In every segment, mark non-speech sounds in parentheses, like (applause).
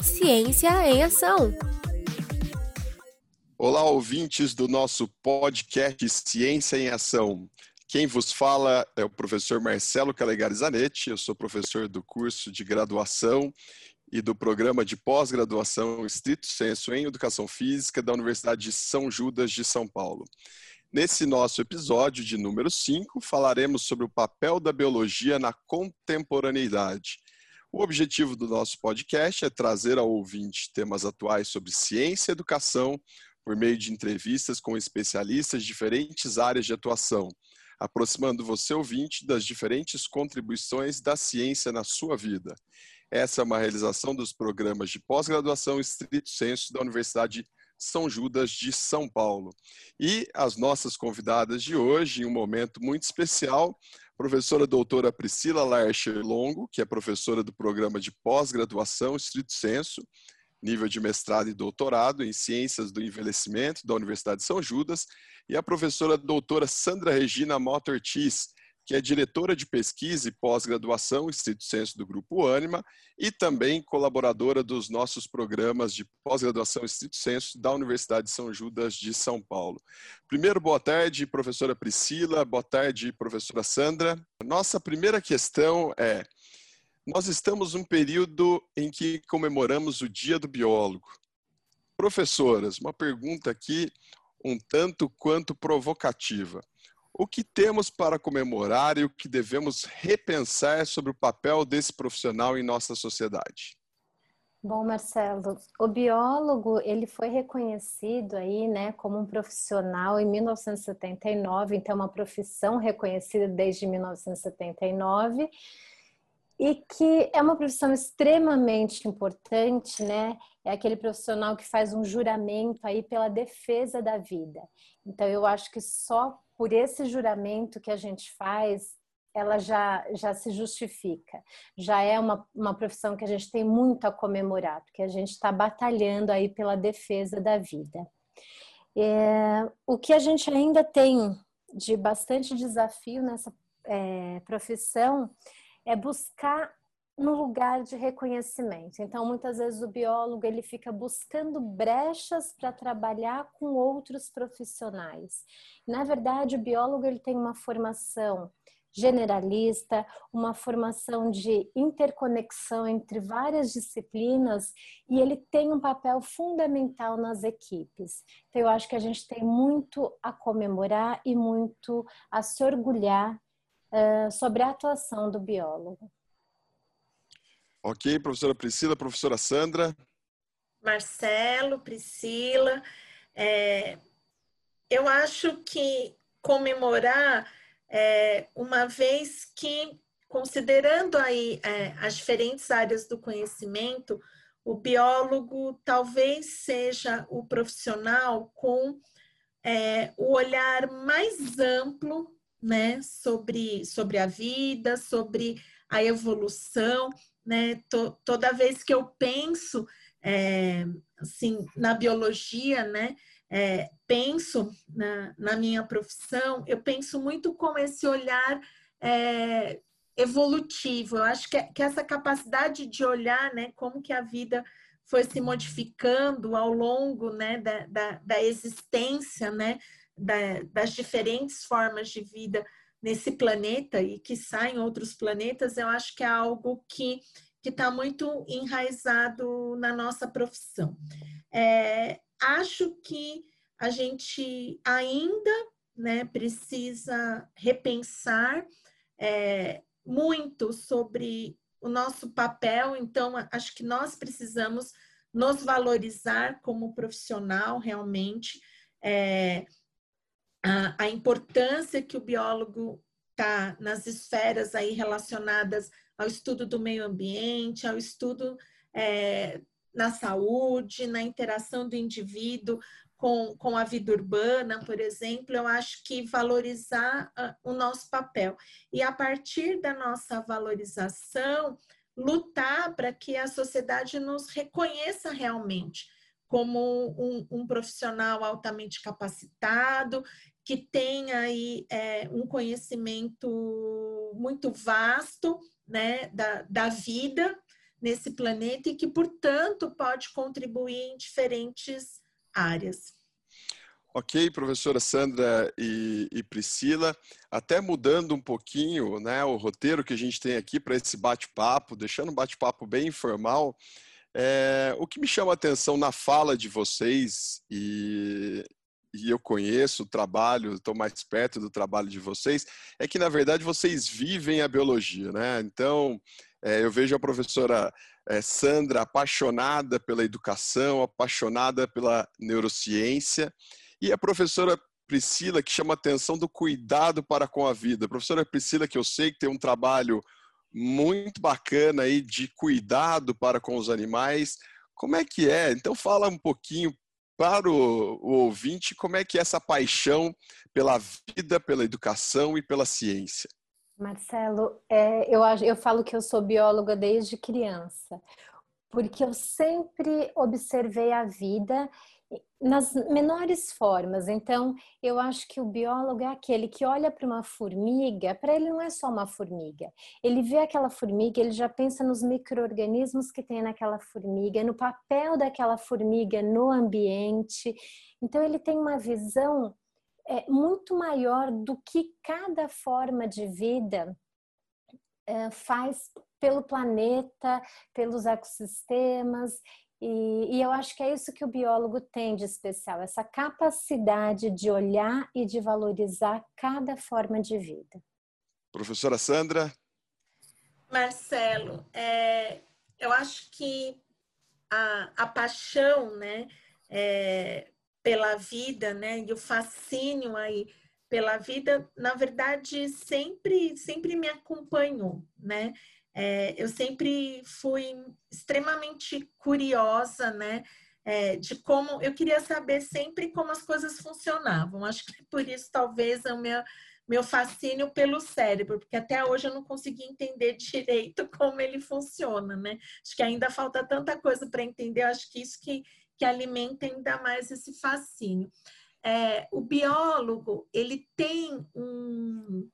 Ciência em Ação. Olá, ouvintes do nosso podcast Ciência em Ação. Quem vos fala é o professor Marcelo Calegari Zanetti, eu sou professor do curso de graduação e do programa de pós-graduação Estrito Senso em Educação Física da Universidade de São Judas de São Paulo. Nesse nosso episódio de número 5, falaremos sobre o papel da biologia na contemporaneidade. O objetivo do nosso podcast é trazer ao ouvinte temas atuais sobre ciência e educação por meio de entrevistas com especialistas de diferentes áreas de atuação, aproximando você, ouvinte, das diferentes contribuições da ciência na sua vida. Essa é uma realização dos programas de pós-graduação estrito senso da Universidade são Judas de São Paulo. E as nossas convidadas de hoje, em um momento muito especial, professora doutora Priscila Larcher Longo, que é professora do programa de pós-graduação Estrito Senso, nível de mestrado e doutorado em Ciências do Envelhecimento da Universidade de São Judas, e a professora doutora Sandra Regina Mota Ortiz, que é diretora de pesquisa e pós-graduação, Instituto Senso do Grupo Anima, e também colaboradora dos nossos programas de pós-graduação Instituto Senso da Universidade de São Judas de São Paulo. Primeiro, boa tarde, professora Priscila, boa tarde, professora Sandra. Nossa primeira questão é: nós estamos num período em que comemoramos o Dia do Biólogo. Professoras, uma pergunta aqui um tanto quanto provocativa. O que temos para comemorar e o que devemos repensar sobre o papel desse profissional em nossa sociedade? Bom, Marcelo, o biólogo ele foi reconhecido aí, né, como um profissional em 1979, então é uma profissão reconhecida desde 1979 e que é uma profissão extremamente importante, né? É aquele profissional que faz um juramento aí pela defesa da vida. Então eu acho que só por esse juramento que a gente faz, ela já, já se justifica. Já é uma, uma profissão que a gente tem muito a comemorar, porque a gente está batalhando aí pela defesa da vida. É, o que a gente ainda tem de bastante desafio nessa é, profissão é buscar no lugar de reconhecimento. Então, muitas vezes o biólogo ele fica buscando brechas para trabalhar com outros profissionais. Na verdade, o biólogo ele tem uma formação generalista, uma formação de interconexão entre várias disciplinas e ele tem um papel fundamental nas equipes. Então, eu acho que a gente tem muito a comemorar e muito a se orgulhar uh, sobre a atuação do biólogo. Ok, professora Priscila, professora Sandra. Marcelo, Priscila, é, eu acho que comemorar, é, uma vez que, considerando aí é, as diferentes áreas do conhecimento, o biólogo talvez seja o profissional com é, o olhar mais amplo né, sobre, sobre a vida, sobre a evolução né? toda vez que eu penso é, assim na biologia, né? É, penso na, na, minha profissão, eu penso muito com esse olhar é, evolutivo. Eu acho que, que, essa capacidade de olhar, né, como que a vida foi se modificando ao longo, né, da, da, da existência, né, da, das diferentes formas de vida nesse planeta e que em outros planetas, eu acho que é algo que que está muito enraizado na nossa profissão. É, acho que a gente ainda né, precisa repensar é, muito sobre o nosso papel, então acho que nós precisamos nos valorizar como profissional realmente. É, a, importância que o biólogo está nas esferas aí relacionadas ao estudo do meio ambiente, ao estudo é, na saúde, na interação do indivíduo com, com a vida urbana, por exemplo, eu acho que valorizar uh, o nosso papel. E a partir da nossa valorização, lutar para que a sociedade nos reconheça realmente como um, um profissional altamente capacitado, que tem aí é, um conhecimento muito vasto né, da, da vida, nesse planeta e que, portanto, pode contribuir em diferentes áreas. Ok, professora Sandra e, e, Priscila, até mudando um pouquinho né, o roteiro que a gente tem aqui para esse bate-papo, deixando um bate-papo bem informal, é, o que me chama a atenção na fala de vocês, e, e eu conheço o trabalho, estou mais perto do trabalho de vocês, é que na verdade vocês vivem a biologia, né? Então, é, eu vejo a professora é, Sandra apaixonada pela educação, apaixonada pela neurociência, e a professora Priscila, que chama a atenção do cuidado para com a vida. A professora Priscila, que eu sei que tem um trabalho muito bacana aí de cuidado para com os animais. Como é que é? Então fala um pouquinho para o, o ouvinte como é que é essa paixão pela vida, pela educação e pela ciência. Marcelo, é, eu, eu falo que eu sou bióloga desde criança, porque eu sempre observei a vida nas menores formas. Então, eu acho que o biólogo é aquele que olha para uma formiga, para ele não é só uma formiga. Ele vê aquela formiga, ele já pensa nos micro-organismos que tem naquela formiga, no papel daquela formiga no ambiente. Então, ele tem uma visão é, muito maior do que cada forma de vida é, faz pelo planeta, pelos ecossistemas. E, e, eu acho que é isso que o biólogo tem de especial, essa capacidade de olhar e de valorizar cada forma de vida. Professora Sandra? Marcelo, é, eu acho que a, a paixão né, é, pela vida né, e o fascínio aí pela vida, na verdade, sempre, sempre me acompanhou, né? É, eu sempre fui extremamente curiosa, né? É, de como eu queria saber sempre como as coisas funcionavam. Acho que por isso talvez é o meu, meu fascínio pelo cérebro, porque até hoje eu não consegui entender direito (laughs) como ele funciona, né? Acho que ainda falta tanta coisa para entender. Acho que isso que, que alimenta ainda mais esse fascínio. É, o biólogo ele tem um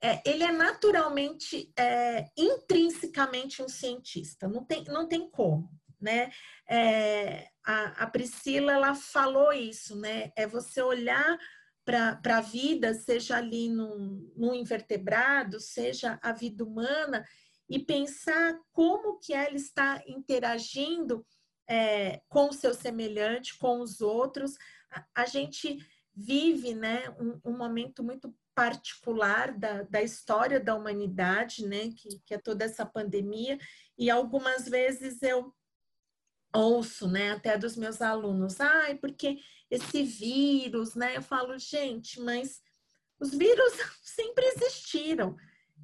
é, ele é naturalmente, é, intrinsecamente um cientista, não tem, não tem como, né? É, a, a, Priscila, ela falou isso, né? É você olhar para a vida, seja ali no, invertebrado, seja a vida humana, e pensar como que ela está interagindo é, com o seu semelhante, com os outros. A, a gente vive né, um, um momento muito particular da, da história da humanidade, né, que, que é toda essa pandemia, e algumas vezes eu ouço, né, até dos meus alunos, ai, porque esse vírus, né, eu falo, gente, mas os vírus (laughs) sempre existiram.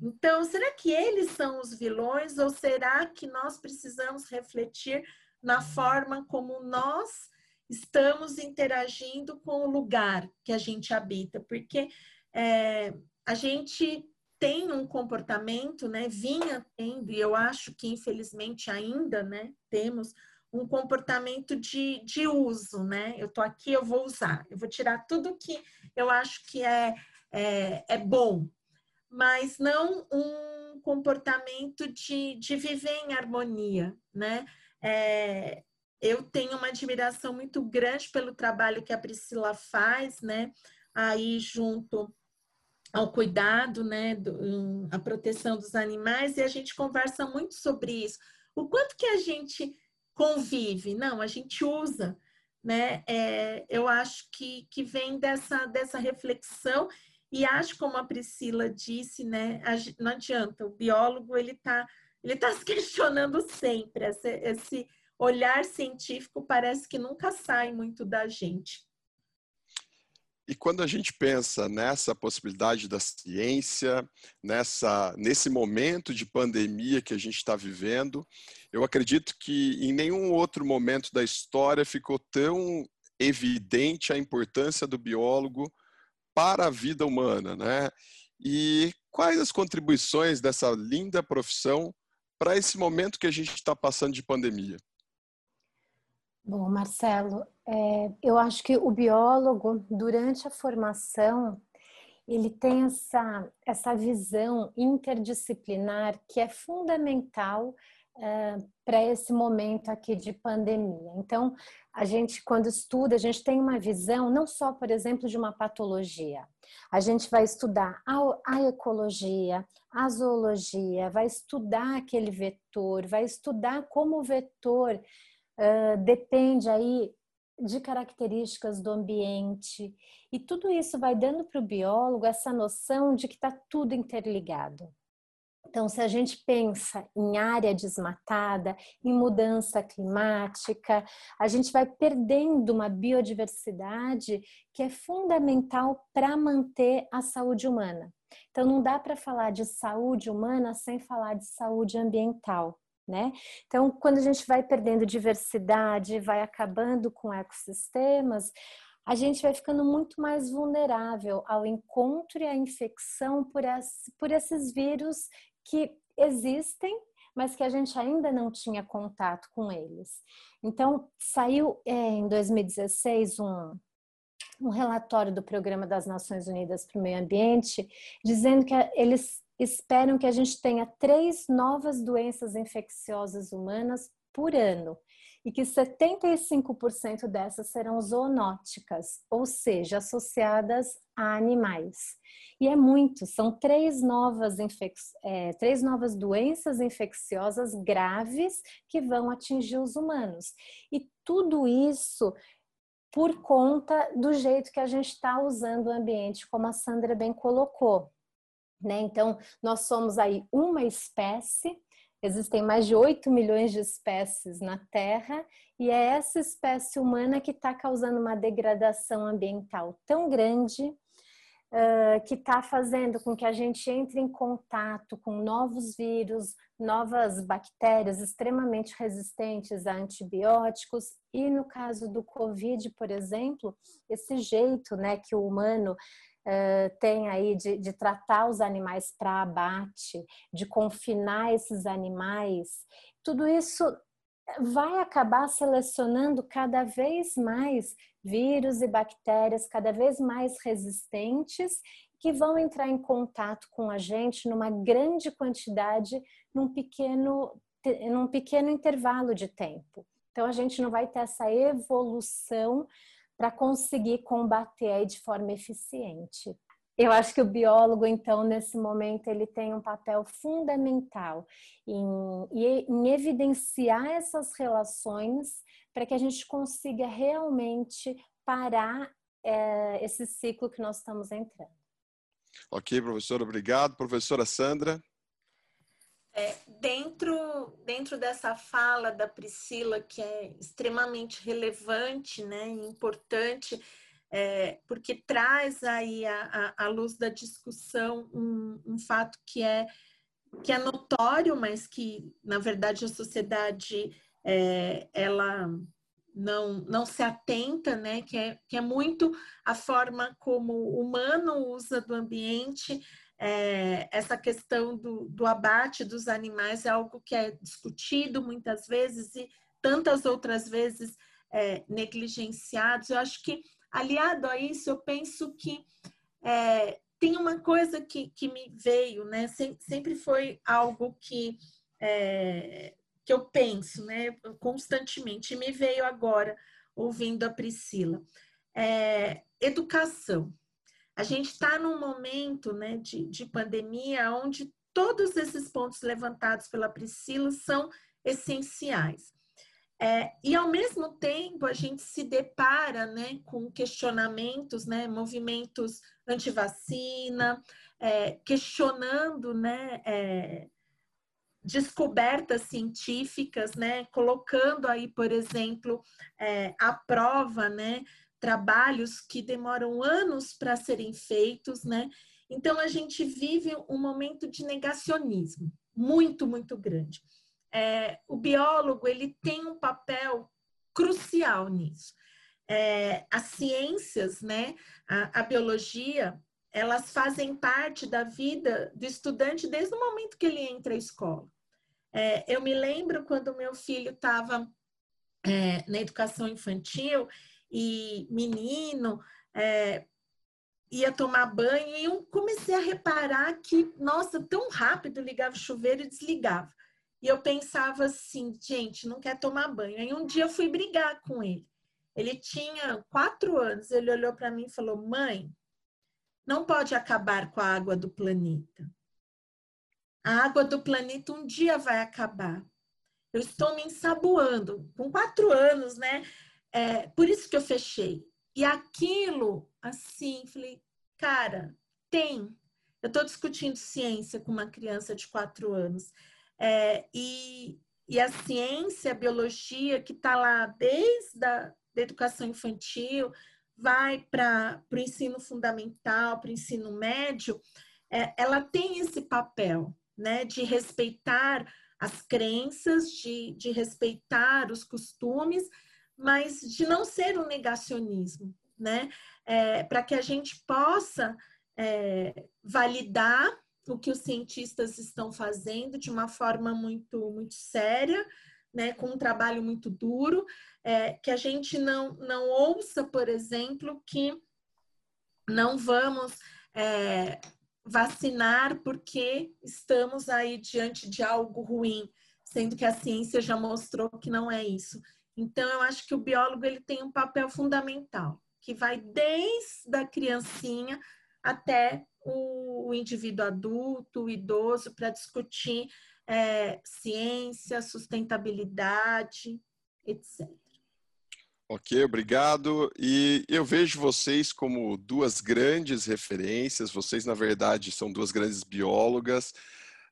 Então, será que eles são os vilões ou será que nós precisamos refletir na forma como nós estamos interagindo com o lugar que a gente habita? Porque é, a gente tem um comportamento, né, vinha tendo, e eu acho que infelizmente ainda, né, temos um comportamento de, de uso, né? Eu tô aqui, eu vou usar, eu vou tirar tudo que eu acho que é, é, é bom, mas não um comportamento de, de viver em harmonia, né? É, eu tenho uma admiração muito grande pelo trabalho que a Priscila faz, né? Aí junto ao cuidado, né, do, a proteção dos animais, e a gente conversa muito sobre isso. O quanto que a gente convive? Não, a gente usa, né? É, eu acho que, que vem dessa, dessa reflexão e acho, como a Priscila disse, né, não adianta, o biólogo, ele está ele tá (laughs) se questionando sempre, esse, esse olhar científico parece que nunca sai muito da gente. E quando a gente pensa nessa possibilidade da ciência, nessa, nesse momento de pandemia que a gente está vivendo, eu acredito que em nenhum outro momento da história ficou tão evidente a importância do biólogo para a vida humana, né? E quais as contribuições dessa linda profissão para esse momento que a gente está passando de pandemia? Bom, Marcelo, é, eu acho que o biólogo, durante a formação, ele tem essa, essa visão interdisciplinar que é fundamental é, para esse momento aqui de pandemia. Então, a gente, quando estuda, a gente tem uma visão não só, por exemplo, de uma patologia. A gente vai estudar a, a ecologia, a zoologia, vai estudar aquele vetor, vai estudar como o vetor uh, depende aí de características do ambiente. E tudo isso vai dando para o biólogo essa noção de que está tudo interligado. Então, se a gente pensa em área desmatada, em mudança climática, a gente vai perdendo uma biodiversidade que é fundamental para manter a saúde humana. Então, não dá para falar de saúde humana sem falar de saúde ambiental. Né? Então, quando a gente vai perdendo diversidade, vai acabando com ecossistemas, a gente vai ficando muito mais vulnerável ao encontro e à infecção por, as, por esses vírus que existem, mas que a gente ainda não tinha contato com eles. Então, saiu é, em 2016 um, um relatório do Programa das Nações Unidas para o Meio Ambiente, dizendo que eles esperam que a gente tenha três novas doenças infecciosas humanas por ano e que 75% dessas serão zoonóticas, ou seja, associadas a animais. E é muito, são três novas, infec... É, três novas doenças infecciosas graves que vão atingir os humanos. E tudo isso por conta do jeito que a gente está usando o ambiente, como a Sandra bem colocou. Né? Então, nós somos aí uma espécie Existem mais de 8 milhões de espécies na Terra e é essa espécie humana que está causando uma degradação ambiental tão grande uh, que está fazendo com que a gente entre em contato com novos vírus, novas bactérias extremamente resistentes a antibióticos e no caso do Covid, por exemplo, esse jeito né, que o humano uh, tem aí de, de tratar os animais para abate, de confinar esses animais, tudo isso vai acabar selecionando cada vez mais vírus e bactérias cada vez mais resistentes que vão entrar em contato com a gente numa grande quantidade num pequeno num pequeno intervalo de tempo. Então a gente não vai ter essa evolução para conseguir combater aí de forma eficiente. Eu acho que o biólogo, então, nesse momento, ele tem um papel fundamental em, em evidenciar essas relações para que a gente consiga realmente parar é, esse ciclo que nós estamos entrando. Ok, professora, obrigado. Professora Sandra. É, dentro, dentro dessa fala da Priscila, que é extremamente relevante, né, importante, é, porque traz aí a, luz da discussão um, um fato que é, que é notório, mas que, na verdade, a sociedade é, ela não, não se atenta, né, que é, que é muito a forma como o humano usa do ambiente, é, essa questão do, do abate dos animais é algo que é discutido muitas vezes e tantas outras vezes é, negligenciados. Eu acho que, aliado a isso, eu penso que é, tem uma coisa que, que me veio, né? sempre foi algo que, é, que eu penso né? constantemente, e me veio agora ouvindo a Priscila. É, educação. A gente está num momento né, de, de pandemia onde todos esses pontos levantados pela Priscila são essenciais. É, e ao mesmo tempo a gente se depara né, com questionamentos, né, movimentos anti-vacina, é, questionando né, é, descobertas científicas, né, colocando aí, por exemplo, é, à prova né, trabalhos que demoram anos para serem feitos, né? Então a gente vive um momento de negacionismo muito, muito grande. É, o biólogo ele tem um papel crucial nisso. É, as ciências, né, a, a, biologia, elas fazem parte da vida do estudante desde o momento que ele entra à escola. É, eu me lembro quando meu filho estava é, na educação infantil e menino é, ia tomar banho e eu comecei a reparar que, nossa, tão rápido ligava o chuveiro e desligava. E eu pensava assim, gente, não quer tomar banho. Aí um dia eu fui brigar com ele. Ele tinha quatro anos. Ele olhou para mim e falou: Mãe, não pode acabar com a água do planeta. A água do planeta um dia vai acabar. Eu estou me ensaboando. Com quatro anos, né? É, por isso que eu fechei. E aquilo, assim, falei, cara, tem. Eu estou discutindo ciência com uma criança de quatro anos. É, e, e a ciência, a biologia, que está lá desde a da educação infantil, vai para o ensino fundamental, para o ensino médio, é, ela tem esse papel né, de respeitar as crenças, de, de respeitar os costumes, mas de não ser um negacionismo, né? É, para que a gente possa é, validar o que os cientistas estão fazendo de uma forma muito, muito séria, né, com um trabalho muito duro, é, que a gente não, não ouça, por exemplo, que não vamos é, vacinar porque estamos aí diante de algo ruim, sendo que a ciência já mostrou que não é isso. Então, eu acho que o biólogo ele tem um papel fundamental, que vai desde a criancinha até o, o indivíduo adulto, o idoso, para discutir é, ciência, sustentabilidade, etc. Ok, obrigado. E eu vejo vocês como duas grandes referências. Vocês, na verdade, são duas grandes biólogas,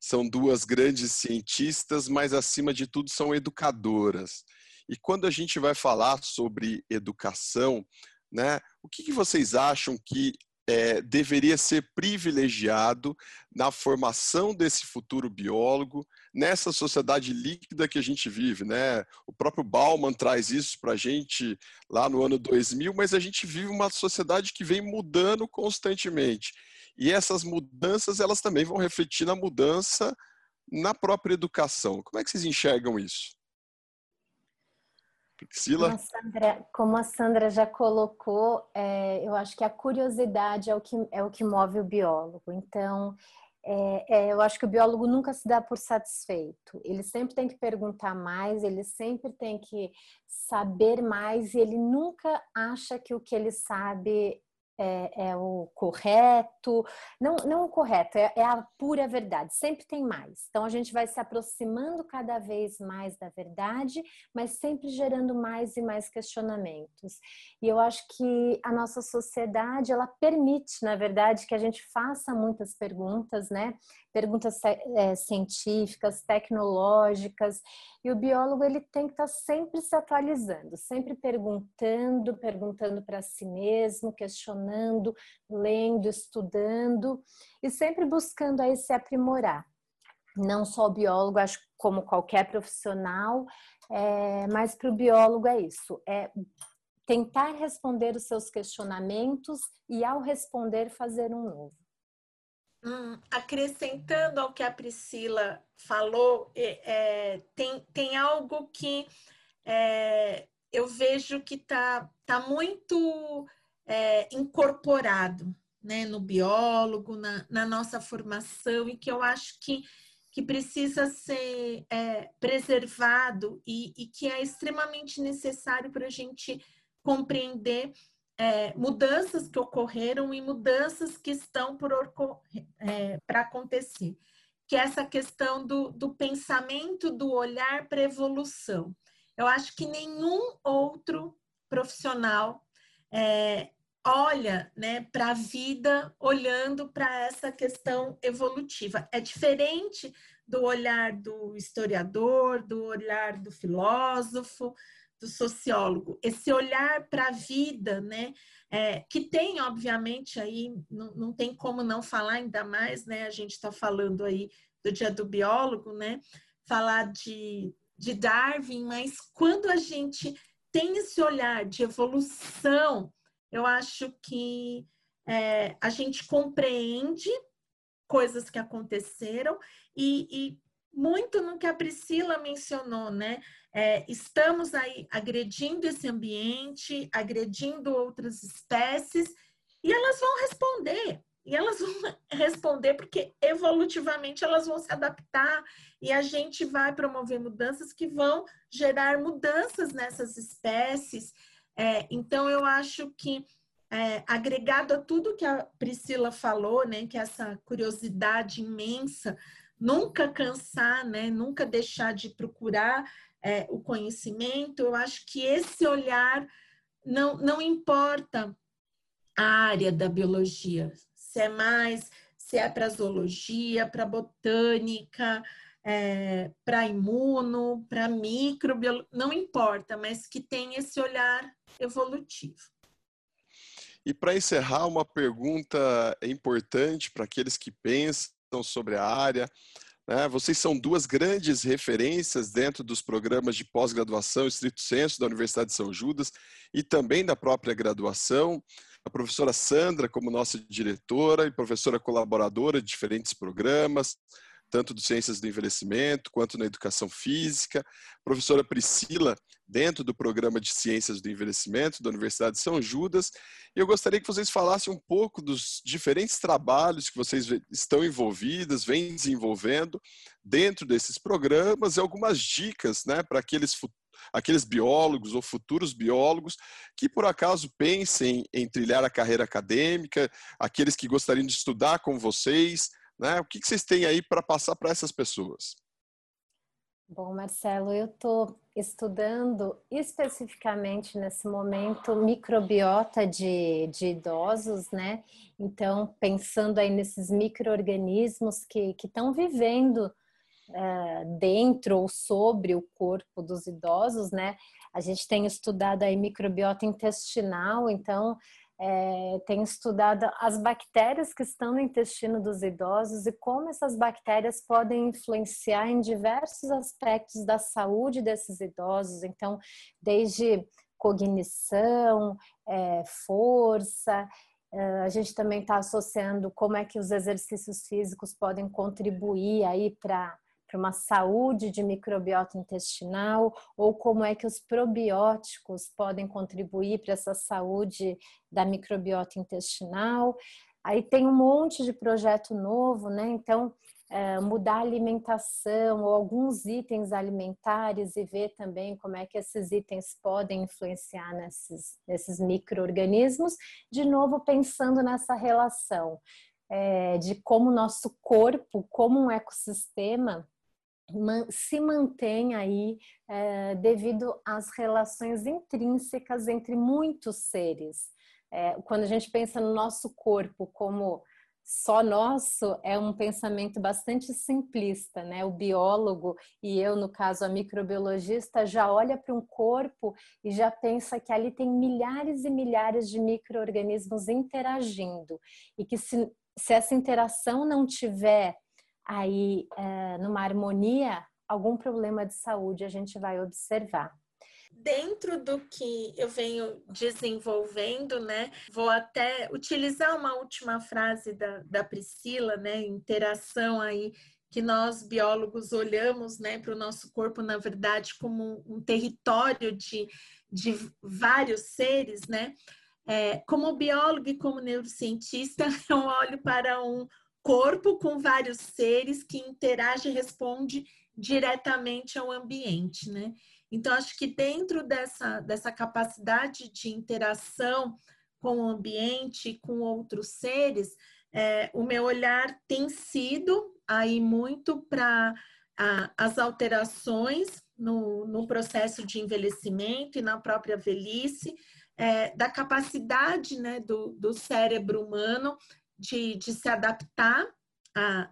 são duas grandes cientistas, mas, acima de tudo, são educadoras. E quando a gente vai falar sobre educação, né, o que, que vocês acham que é, deveria ser privilegiado na formação desse futuro biólogo, nessa sociedade líquida que a gente vive. Né? O próprio Bauman traz isso para a gente lá no ano 2000, mas a gente vive uma sociedade que vem mudando constantemente. E essas mudanças elas também vão refletir na mudança na própria educação. Como é que vocês enxergam isso? Priscila? Como a Sandra, como a Sandra já colocou, é, eu acho que a curiosidade é o que, é o que move o biólogo. Então, é, é, eu acho que o biólogo nunca se dá por satisfeito. Ele sempre tem que perguntar mais, ele sempre tem que saber mais e ele nunca acha que o que ele sabe é, é, o correto, não, não o correto, é, é, a pura verdade, sempre tem mais. Então a gente vai se aproximando cada vez mais da verdade, mas sempre gerando mais e mais questionamentos. E eu acho que a nossa sociedade, ela permite, na verdade, que a gente faça muitas perguntas, né? Perguntas é, científicas, tecnológicas, e o biólogo ele tem que estar sempre se atualizando, sempre perguntando, perguntando para si mesmo, questionando, lendo, estudando e sempre buscando aí se aprimorar. Não só o biólogo, acho como qualquer profissional, é, mas para o biólogo é isso, é tentar responder os seus questionamentos e ao responder fazer um novo. Hum, acrescentando ao que a Priscila falou, é, tem, tem algo que é, eu vejo que está tá muito é, incorporado né, no biólogo, na, na, nossa formação, e que eu acho que, que precisa ser é, preservado e, e que é extremamente necessário para a gente compreender é, mudanças que ocorreram e mudanças que estão é, para acontecer, que é essa questão do, do pensamento, do olhar para evolução. Eu acho que nenhum outro profissional é, olha né, para a vida olhando para essa questão evolutiva. É diferente do olhar do historiador, do olhar do filósofo, do sociólogo, esse olhar para a vida, né? É, que tem, obviamente, aí, não, não tem como não falar ainda mais, né? A gente está falando aí do dia do biólogo, né? Falar de, de Darwin, mas quando a gente tem esse olhar de evolução, eu acho que é, a gente compreende coisas que aconteceram e, e muito no que a Priscila mencionou, né? É, estamos aí agredindo esse ambiente, agredindo outras espécies, e elas vão responder. e elas vão (laughs) responder porque evolutivamente elas vão se adaptar e a gente vai promover mudanças que vão gerar mudanças nessas espécies. É, então, eu acho que é, agregado a tudo que a Priscila falou, né, que é essa curiosidade imensa, nunca cansar, né, nunca deixar de procurar é, o conhecimento, eu acho que esse olhar não, não importa a área da biologia, se é mais, se é para zoologia, para botânica, é, para imuno, para microbiologia, não importa, mas que tem esse olhar evolutivo. E para encerrar, uma pergunta importante para aqueles que pensam sobre a área. Né? Vocês são duas grandes referências dentro dos programas de pós-graduação estrito senso da Universidade de São Judas e também da própria graduação a professora Sandra como nossa diretora e professora colaboradora de diferentes programas, tanto do Ciências do Envelhecimento quanto na Educação Física, professora Priscila dentro do programa de Ciências do Envelhecimento da Universidade de São Judas. E eu gostaria que vocês falassem um pouco dos diferentes trabalhos que vocês estão envolvidas, vêm desenvolvendo dentro desses programas e algumas dicas né, para aqueles futuros aqueles biólogos ou futuros biólogos que por acaso pensem em trilhar a carreira acadêmica, aqueles que gostariam de estudar com vocês, né? O que, vocês têm aí para passar para essas pessoas? Bom, Marcelo, eu estou estudando especificamente nesse momento microbiota de, de idosos, né? Então, pensando aí nesses micro-organismos que estão vivendo é, dentro ou sobre o corpo dos idosos, né? A gente tem estudado aí microbiota intestinal, então é, tem estudado as bactérias que estão no intestino dos idosos e como essas bactérias podem influenciar em diversos aspectos da saúde desses idosos. Então, desde cognição, é, força, a gente também está associando como é que os exercícios físicos podem contribuir aí para para uma saúde de microbiota intestinal ou como é que os probióticos podem contribuir para essa saúde da microbiota intestinal. Aí tem um monte de projeto novo, né? Então, é, mudar a alimentação ou alguns itens alimentares e ver também como é que esses itens podem influenciar nesses, nesses micro-organismos. De novo, pensando nessa relação é, de como o nosso corpo, como um ecossistema, se mantém aí é, devido às relações intrínsecas entre muitos seres. É, quando a gente pensa no nosso corpo como só nosso, é um pensamento bastante simplista, né? O biólogo e eu, no caso, a microbiologista, já olha para um corpo e já pensa que ali tem milhares e milhares de micro-organismos interagindo e que se, se essa interação não tiver aí é, numa harmonia, algum problema de saúde a gente vai observar. Dentro do que eu venho desenvolvendo, né, vou até utilizar uma última frase da, da Priscila, né, interação aí que nós biólogos olhamos né, para o nosso corpo, na verdade, como um território de, de vários seres, né? É, como biólogo e como neurocientista, (laughs) eu olho para um, corpo com vários seres que interage e responde diretamente ao ambiente, né? Então, acho que dentro dessa, dessa capacidade de interação com o ambiente, com outros seres, é, o meu olhar tem sido aí muito para as alterações no, no, processo de envelhecimento e na própria velhice, é, da capacidade né, do, do cérebro humano de, de se adaptar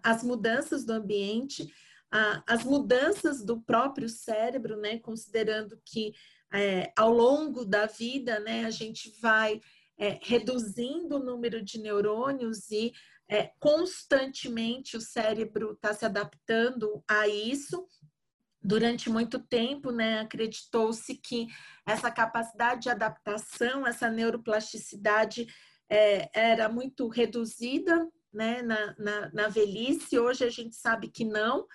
às mudanças do ambiente, às mudanças do próprio cérebro, né? Considerando que é, ao longo da vida, né, a gente vai é, reduzindo o número de neurônios e é, constantemente o cérebro está se adaptando a isso. Durante muito tempo, né, acreditou-se que essa capacidade de adaptação, essa neuroplasticidade é, era muito reduzida né, na, na, na, velhice, hoje a gente sabe que não,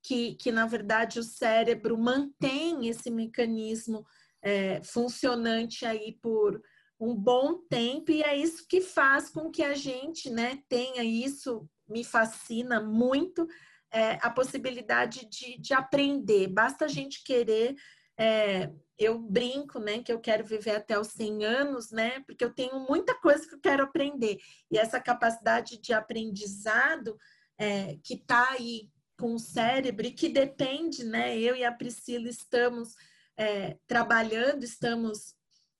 que, que na verdade o cérebro mantém esse mecanismo é, funcionante aí por um bom tempo. E é isso que faz com que a gente né, tenha isso, me fascina muito, é, a possibilidade de, de aprender. Basta a gente querer é, eu brinco, né, que eu quero viver até os 100 anos, né, porque eu tenho muita coisa que eu quero aprender. E essa capacidade de aprendizado é, que está aí com o cérebro e que depende, né, eu e a Priscila estamos é, trabalhando, estamos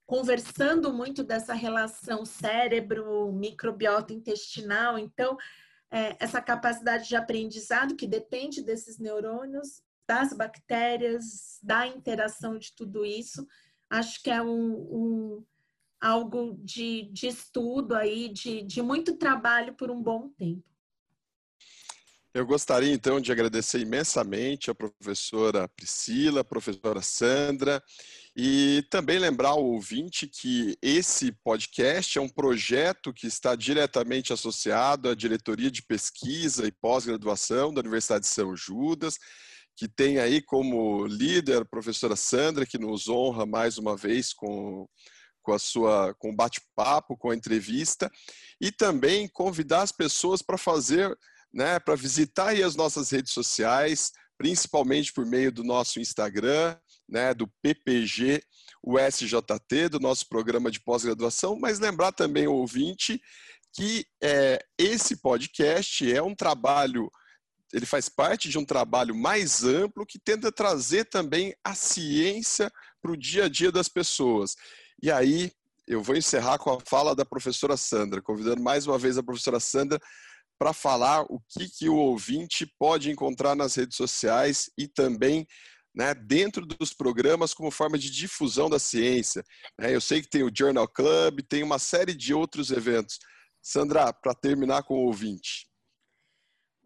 conversando muito dessa relação cérebro-microbiota intestinal. Então, é, essa capacidade de aprendizado que depende desses neurônios das bactérias, da interação de tudo isso. Acho que é um, um algo de, de, estudo aí, de, de muito trabalho por um bom tempo. Eu gostaria então de agradecer imensamente a professora Priscila, a professora Sandra, e também lembrar o ouvinte que esse podcast é um projeto que está diretamente associado à diretoria de pesquisa e pós-graduação da Universidade de São Judas que tem aí como líder a professora Sandra, que nos honra mais uma vez com, com a sua com bate-papo, com a entrevista, e também convidar as pessoas para fazer, né, para visitar aí as nossas redes sociais, principalmente por meio do nosso Instagram, né, do PPG, o SJT, do nosso programa de pós-graduação, mas lembrar também o ouvinte que é, esse podcast é um trabalho ele faz parte de um trabalho mais amplo que tenta trazer também a ciência para o dia a dia das pessoas. E aí, eu vou encerrar com a fala da professora Sandra, convidando mais uma vez a professora Sandra para falar o que, que o ouvinte pode encontrar nas redes sociais e também né, dentro dos programas como forma de difusão da ciência. Né? Eu sei que tem o Journal Club, tem uma série de outros eventos. Sandra, para terminar com o ouvinte.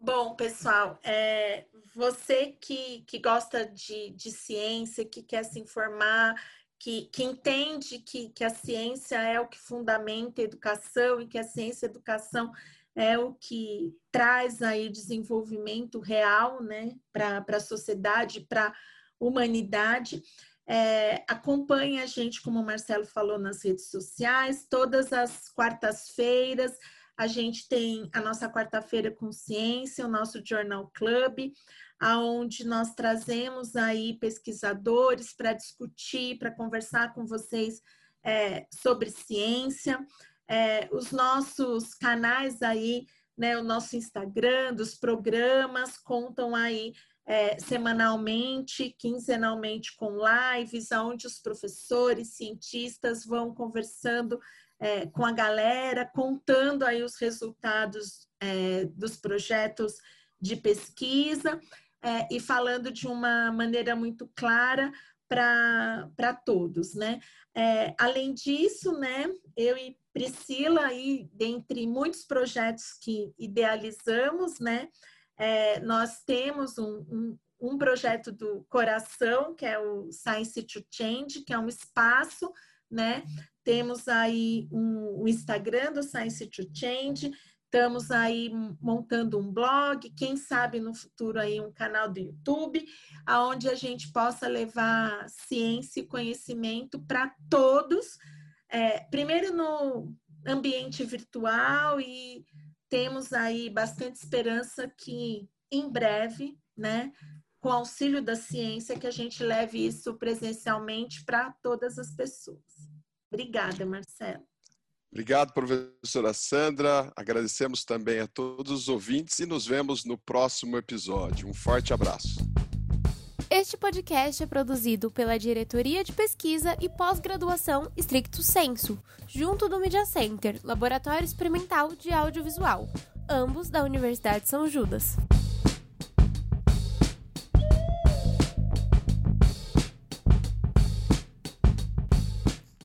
Bom, pessoal, é, você que, que gosta de, de ciência, que quer se informar, que, que entende que, que a ciência é o que fundamenta a educação e que a ciência e a educação é o que traz aí desenvolvimento real né, para a sociedade, para a humanidade. É, acompanhe a gente, como o Marcelo falou, nas redes sociais, todas as quartas-feiras a gente tem a nossa quarta-feira com ciência, o nosso Journal Club, aonde nós trazemos aí pesquisadores para discutir, para conversar com vocês é, sobre ciência. É, os nossos canais aí, né, o nosso Instagram, dos programas, contam aí é, semanalmente, quinzenalmente com lives, onde os professores, cientistas vão conversando é, com a galera, contando aí os resultados é, dos projetos de pesquisa é, e falando de uma maneira muito clara para todos, né? É, além disso, né, eu e Priscila, aí, dentre muitos projetos que idealizamos, né, é, nós temos um, um, um projeto do coração, que é o Science to Change, que é um espaço né? Temos aí um, um Instagram do Science to Change, estamos aí montando um blog, quem sabe no futuro aí um canal do YouTube, aonde a gente possa levar ciência e conhecimento para todos, é, primeiro no ambiente virtual e temos aí bastante esperança que em breve, né, com auxílio da ciência, que a gente leve isso presencialmente para todas as pessoas. Obrigada, Marcelo. Obrigado, professora Sandra. Agradecemos também a todos os ouvintes e nos vemos no próximo episódio. Um forte abraço. Este podcast é produzido pela Diretoria de Pesquisa e Pós-Graduação Stricto Senso, junto do Media Center, Laboratório Experimental de Audiovisual, ambos da Universidade de São Judas.